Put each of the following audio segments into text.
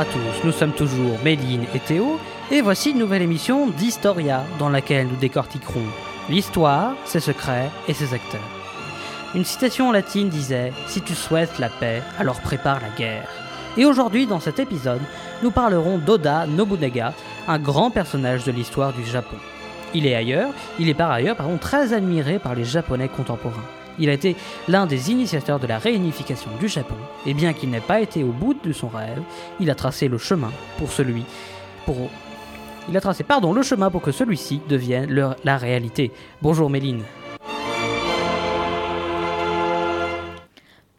à tous, nous sommes toujours Méline et Théo, et voici une nouvelle émission d'Historia dans laquelle nous décortiquerons l'histoire, ses secrets et ses acteurs. Une citation latine disait Si tu souhaites la paix, alors prépare la guerre. Et aujourd'hui, dans cet épisode, nous parlerons d'Oda Nobunaga, un grand personnage de l'histoire du Japon. Il est ailleurs, il est par ailleurs pardon, très admiré par les Japonais contemporains. Il a été l'un des initiateurs de la réunification du Japon, et bien qu'il n'ait pas été au bout de son rêve, il a tracé le chemin pour celui pour il a tracé pardon, le chemin pour que celui-ci devienne la réalité. Bonjour Méline.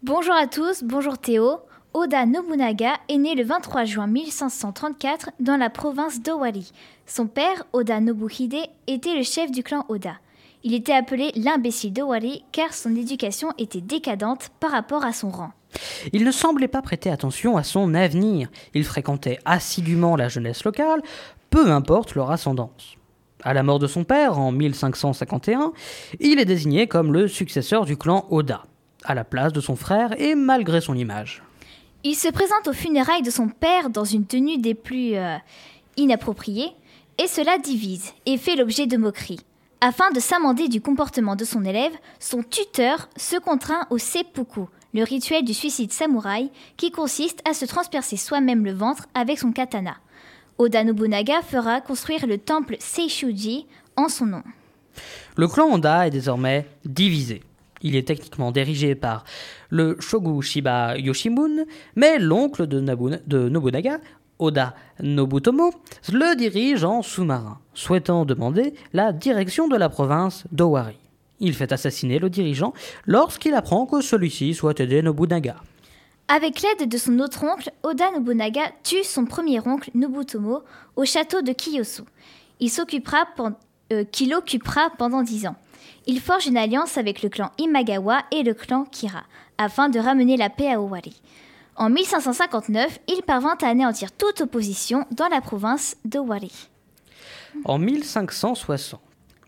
Bonjour à tous, bonjour Théo. Oda Nobunaga est né le 23 juin 1534 dans la province d'Owari. Son père, Oda Nobuhide, était le chef du clan Oda. Il était appelé l'imbécile d'Owari car son éducation était décadente par rapport à son rang. Il ne semblait pas prêter attention à son avenir. Il fréquentait assidûment la jeunesse locale, peu importe leur ascendance. À la mort de son père en 1551, il est désigné comme le successeur du clan Oda, à la place de son frère et malgré son image. Il se présente aux funérailles de son père dans une tenue des plus euh, inappropriées, et cela divise et fait l'objet de moqueries. Afin de s'amender du comportement de son élève, son tuteur se contraint au seppuku, le rituel du suicide samouraï qui consiste à se transpercer soi-même le ventre avec son katana. Oda Nobunaga fera construire le temple Seishuji en son nom. Le clan Oda est désormais divisé. Il est techniquement dirigé par le shogun Shiba Yoshimune, mais l'oncle de Nobunaga, Oda Nobutomo, le dirige en sous-marin, souhaitant demander la direction de la province d'Owari. Il fait assassiner le dirigeant lorsqu'il apprend que celui-ci souhaite aider Nobunaga. Avec l'aide de son autre oncle, Oda Nobunaga tue son premier oncle Nobutomo au château de Kiyosu. Il s'occupera euh, qu'il occupera pendant dix ans. Il forge une alliance avec le clan Imagawa et le clan Kira afin de ramener la paix à Owari. En 1559, il parvint à anéantir toute opposition dans la province d'Owari. En 1560,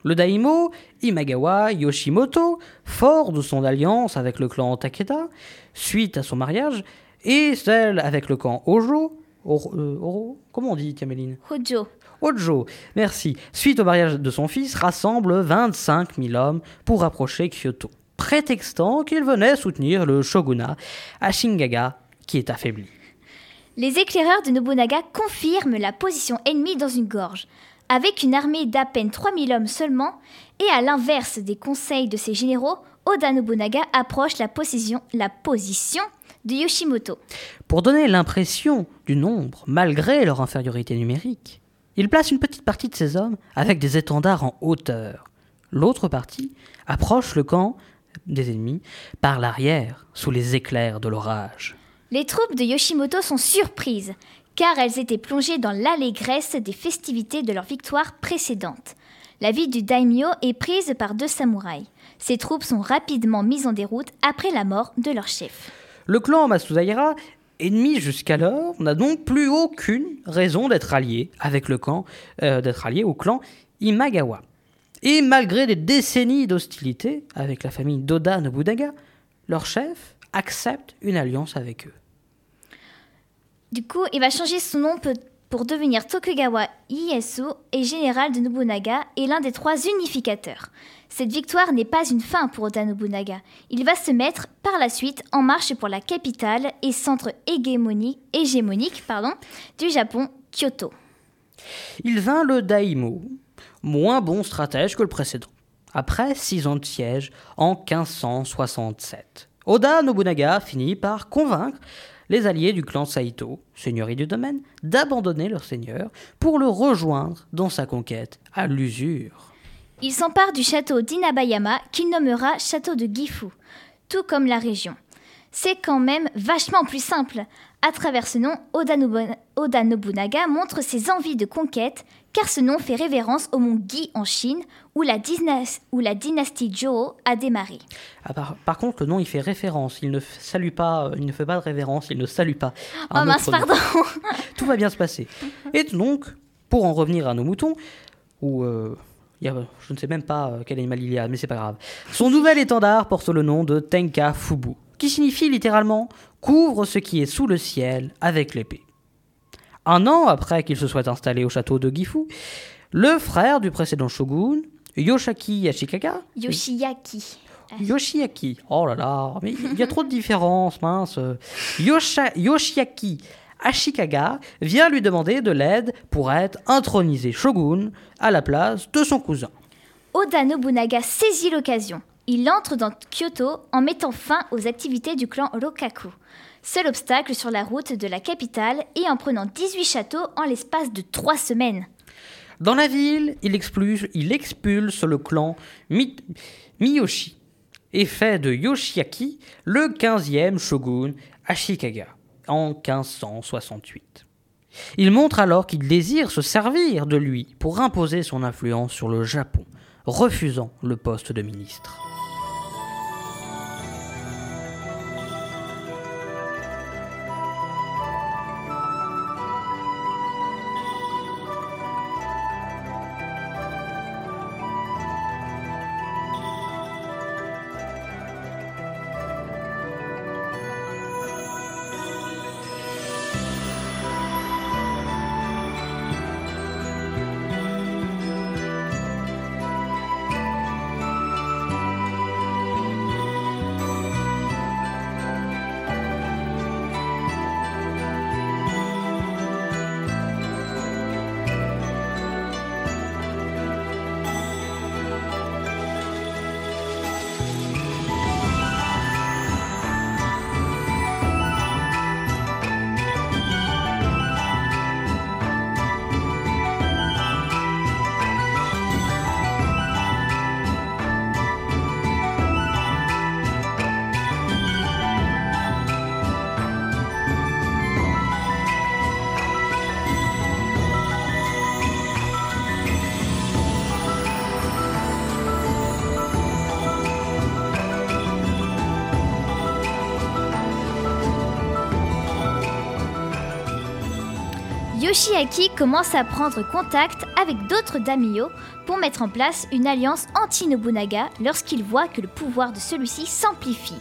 le daimyo Imagawa Yoshimoto, fort de son alliance avec le clan Takeda, suite à son mariage, et celle avec le clan Ojo, Oro- euh, Oro comment on dit, Tiaméline Hojo. Ojo, merci, suite au mariage de son fils, rassemble 25 000 hommes pour rapprocher Kyoto, prétextant qu'il venait soutenir le shogunat Ashingaga, qui est affaibli. Les éclaireurs de Nobunaga confirment la position ennemie dans une gorge. Avec une armée d'à peine 3000 hommes seulement, et à l'inverse des conseils de ses généraux, Oda Nobunaga approche la, position- la position de Yoshimoto. Pour donner l'impression du nombre, malgré leur infériorité numérique, il place une petite partie de ses hommes avec des étendards en hauteur. L'autre partie approche le camp des ennemis par l'arrière, sous les éclairs de l'orage. Les troupes de Yoshimoto sont surprises, car elles étaient plongées dans l'allégresse des festivités de leur victoire précédente. La ville du daimyo est prise par deux samouraïs. Ces troupes sont rapidement mises en déroute après la mort de leur chef. Le clan Masudaira, ennemi jusqu'alors, n'a donc plus aucune raison d'être allié avec le camp, euh, d'être allié au clan Imagawa. Et malgré des décennies d'hostilité avec la famille d'Oda Nobunaga, leur chef accepte une alliance avec eux. Du coup, il va changer son nom pour devenir Tokugawa Ieyasu et général de Nobunaga et l'un des trois unificateurs. Cette victoire n'est pas une fin pour Oda Nobunaga. Il va se mettre par la suite en marche pour la capitale et centre hégémonique, du Japon, Kyoto. Il vint le daimyo, moins bon stratège que le précédent, après six ans de siège en 1567. Oda Nobunaga finit par convaincre les alliés du clan Saito, seigneurie du domaine, d'abandonner leur seigneur pour le rejoindre dans sa conquête à l'usure. Il s'empare du château d'Inabayama qu'il nommera château de Gifu, tout comme la région. C'est quand même vachement plus simple. À travers ce nom, Oda, Nobu- Oda Nobunaga montre ses envies de conquête, car ce nom fait révérence au mont Gi en Chine, où la, dynas- où la dynastie Zhou a démarré. Ah, par, par contre, le nom, il fait référence. Il ne salue pas, euh, il ne fait pas de révérence, il ne salue pas. Oh mince, pardon Tout va bien se passer. Et donc, pour en revenir à nos moutons, où euh, il y a- je ne sais même pas euh, quel animal il y a, mais c'est pas grave. Son nouvel étendard porte le nom de Tenka Fubu, qui signifie littéralement couvre ce qui est sous le ciel avec l'épée. Un an après qu'il se soit installé au château de Gifu, le frère du précédent shogun, Yoshaki Ashikaga, Yoshiaki. Yoshiaki. Oh là là, mais il y a trop de différences, mince. Yosha- Yoshiaki Ashikaga vient lui demander de l'aide pour être intronisé shogun à la place de son cousin. Oda Nobunaga saisit l'occasion. Il entre dans Kyoto en mettant fin aux activités du clan Rokaku. Seul obstacle sur la route de la capitale et en prenant 18 châteaux en l'espace de 3 semaines. Dans la ville, il expulse, le clan Mi- Miyoshi et fait de Yoshiaki le 15e shogun Ashikaga en 1568. Il montre alors qu'il désire se servir de lui pour imposer son influence sur le Japon, refusant le poste de ministre. Yoshiaki commence à prendre contact avec d'autres daimyo pour mettre en place une alliance anti-Nobunaga lorsqu'il voit que le pouvoir de celui-ci s'amplifie.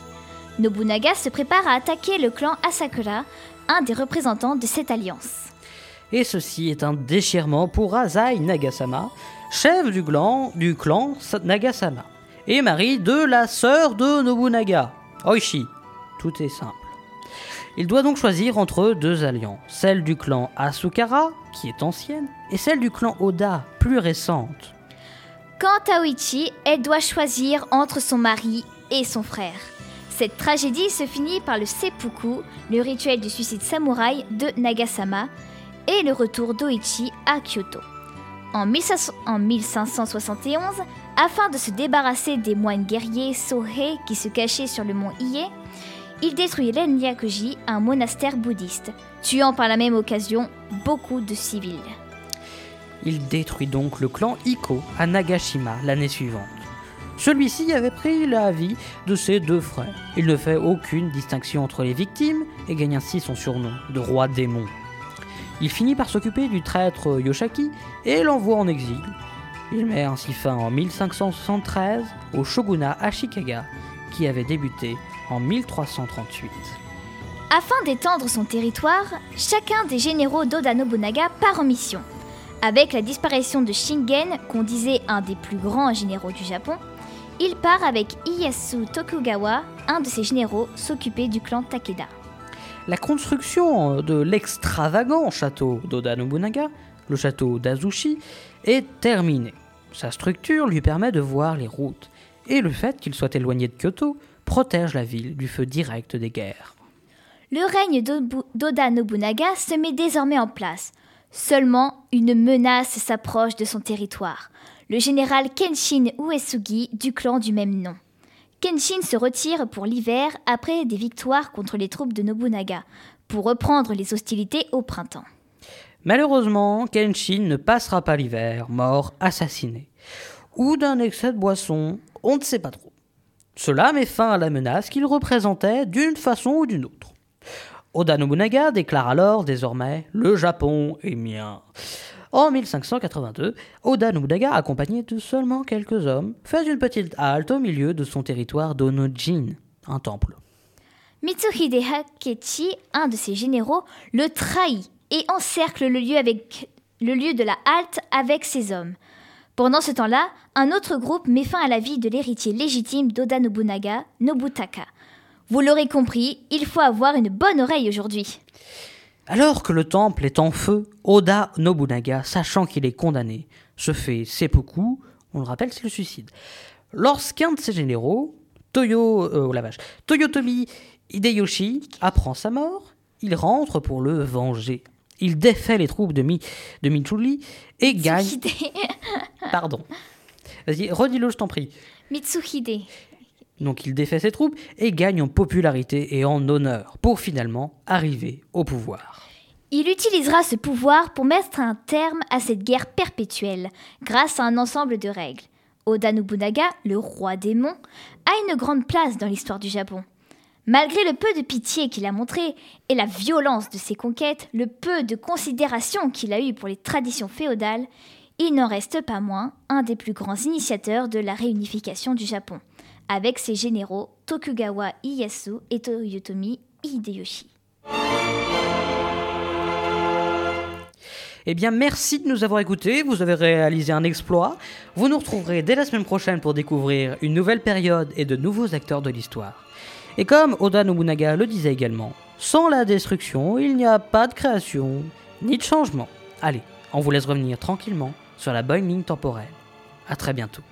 Nobunaga se prépare à attaquer le clan Asakura, un des représentants de cette alliance. Et ceci est un déchirement pour Azai Nagasama, chef du clan, du clan Sa- Nagasama, et mari de la sœur de Nobunaga, Oishi. Tout est simple. Il doit donc choisir entre deux alliances, celle du clan Asukara, qui est ancienne, et celle du clan Oda, plus récente. Quant à Oichi, elle doit choisir entre son mari et son frère. Cette tragédie se finit par le seppuku, le rituel du suicide samouraï de Nagasama, et le retour d'Oichi à Kyoto. En 1500 en 1571, afin de se débarrasser des moines guerriers Sohei qui se cachaient sur le mont Ie, il détruit l'Enryakuji, un monastère bouddhiste, tuant par la même occasion beaucoup de civils. Il détruit donc le clan Iko à Nagashima l'année suivante. Celui-ci avait pris la vie de ses deux frères. Il ne fait aucune distinction entre les victimes et gagne ainsi son surnom de roi démon. Il finit par s'occuper du traître Yoshaki et l'envoie en exil. Il met ainsi fin en 1573 au shogunat Ashikaga qui avait débuté en 1338. Afin d'étendre son territoire, chacun des généraux d'Oda Nobunaga part en mission. Avec la disparition de Shingen, qu'on disait un des plus grands généraux du Japon, il part avec Ieyasu Tokugawa, un de ses généraux, s'occuper du clan Takeda. La construction de l'extravagant château d'Oda Nobunaga, le château d'Azushi, est terminée. Sa structure lui permet de voir les routes, et le fait qu'il soit éloigné de Kyoto protège la ville du feu direct des guerres. Le règne d'Oda Nobunaga se met désormais en place. Seulement, une menace s'approche de son territoire. Le général Kenshin Uesugi du clan du même nom. Kenshin se retire pour l'hiver après des victoires contre les troupes de Nobunaga, pour reprendre les hostilités au printemps. Malheureusement, Kenshin ne passera pas l'hiver, mort assassiné. Ou d'un excès de boisson, on ne sait pas trop. Cela met fin à la menace qu'il représentait d'une façon ou d'une autre. Oda Nobunaga déclare alors désormais Le Japon est mien. En 1582, Oda Nobunaga, accompagné de seulement quelques hommes, fait une petite halte au milieu de son territoire d'Onojin, un temple. Mitsuhide Hakechi, un de ses généraux, le trahit et encercle le lieu, avec, le lieu de la halte avec ses hommes. Pendant ce temps-là, un autre groupe met fin à la vie de l'héritier légitime d'Oda Nobunaga, Nobutaka. Vous l'aurez compris, il faut avoir une bonne oreille aujourd'hui. Alors que le temple est en feu, Oda Nobunaga, sachant qu'il est condamné, se fait seppuku, on le rappelle, c'est le suicide. Lorsqu'un de ses généraux, Toyo, euh, oh Toyotomi Hideyoshi, apprend sa mort, il rentre pour le venger. Il défait les troupes de, Mi, de Michuli et gagne. Mitsuhide. Pardon. Vas-y, redis-le, je t'en prie. Mitsuhide. Donc il défait ses troupes et gagne en popularité et en honneur pour finalement arriver au pouvoir. Il utilisera ce pouvoir pour mettre un terme à cette guerre perpétuelle grâce à un ensemble de règles. Oda Nobunaga, le roi démon, a une grande place dans l'histoire du Japon. Malgré le peu de pitié qu'il a montré et la violence de ses conquêtes, le peu de considération qu'il a eu pour les traditions féodales, il n'en reste pas moins un des plus grands initiateurs de la réunification du Japon, avec ses généraux Tokugawa Ieyasu et Toyotomi Hideyoshi. Eh bien, merci de nous avoir écoutés. Vous avez réalisé un exploit. Vous nous retrouverez dès la semaine prochaine pour découvrir une nouvelle période et de nouveaux acteurs de l'histoire. Et comme Oda Nobunaga le disait également, sans la destruction, il n'y a pas de création ni de changement. Allez, on vous laisse revenir tranquillement sur la bonne temporelle. À très bientôt.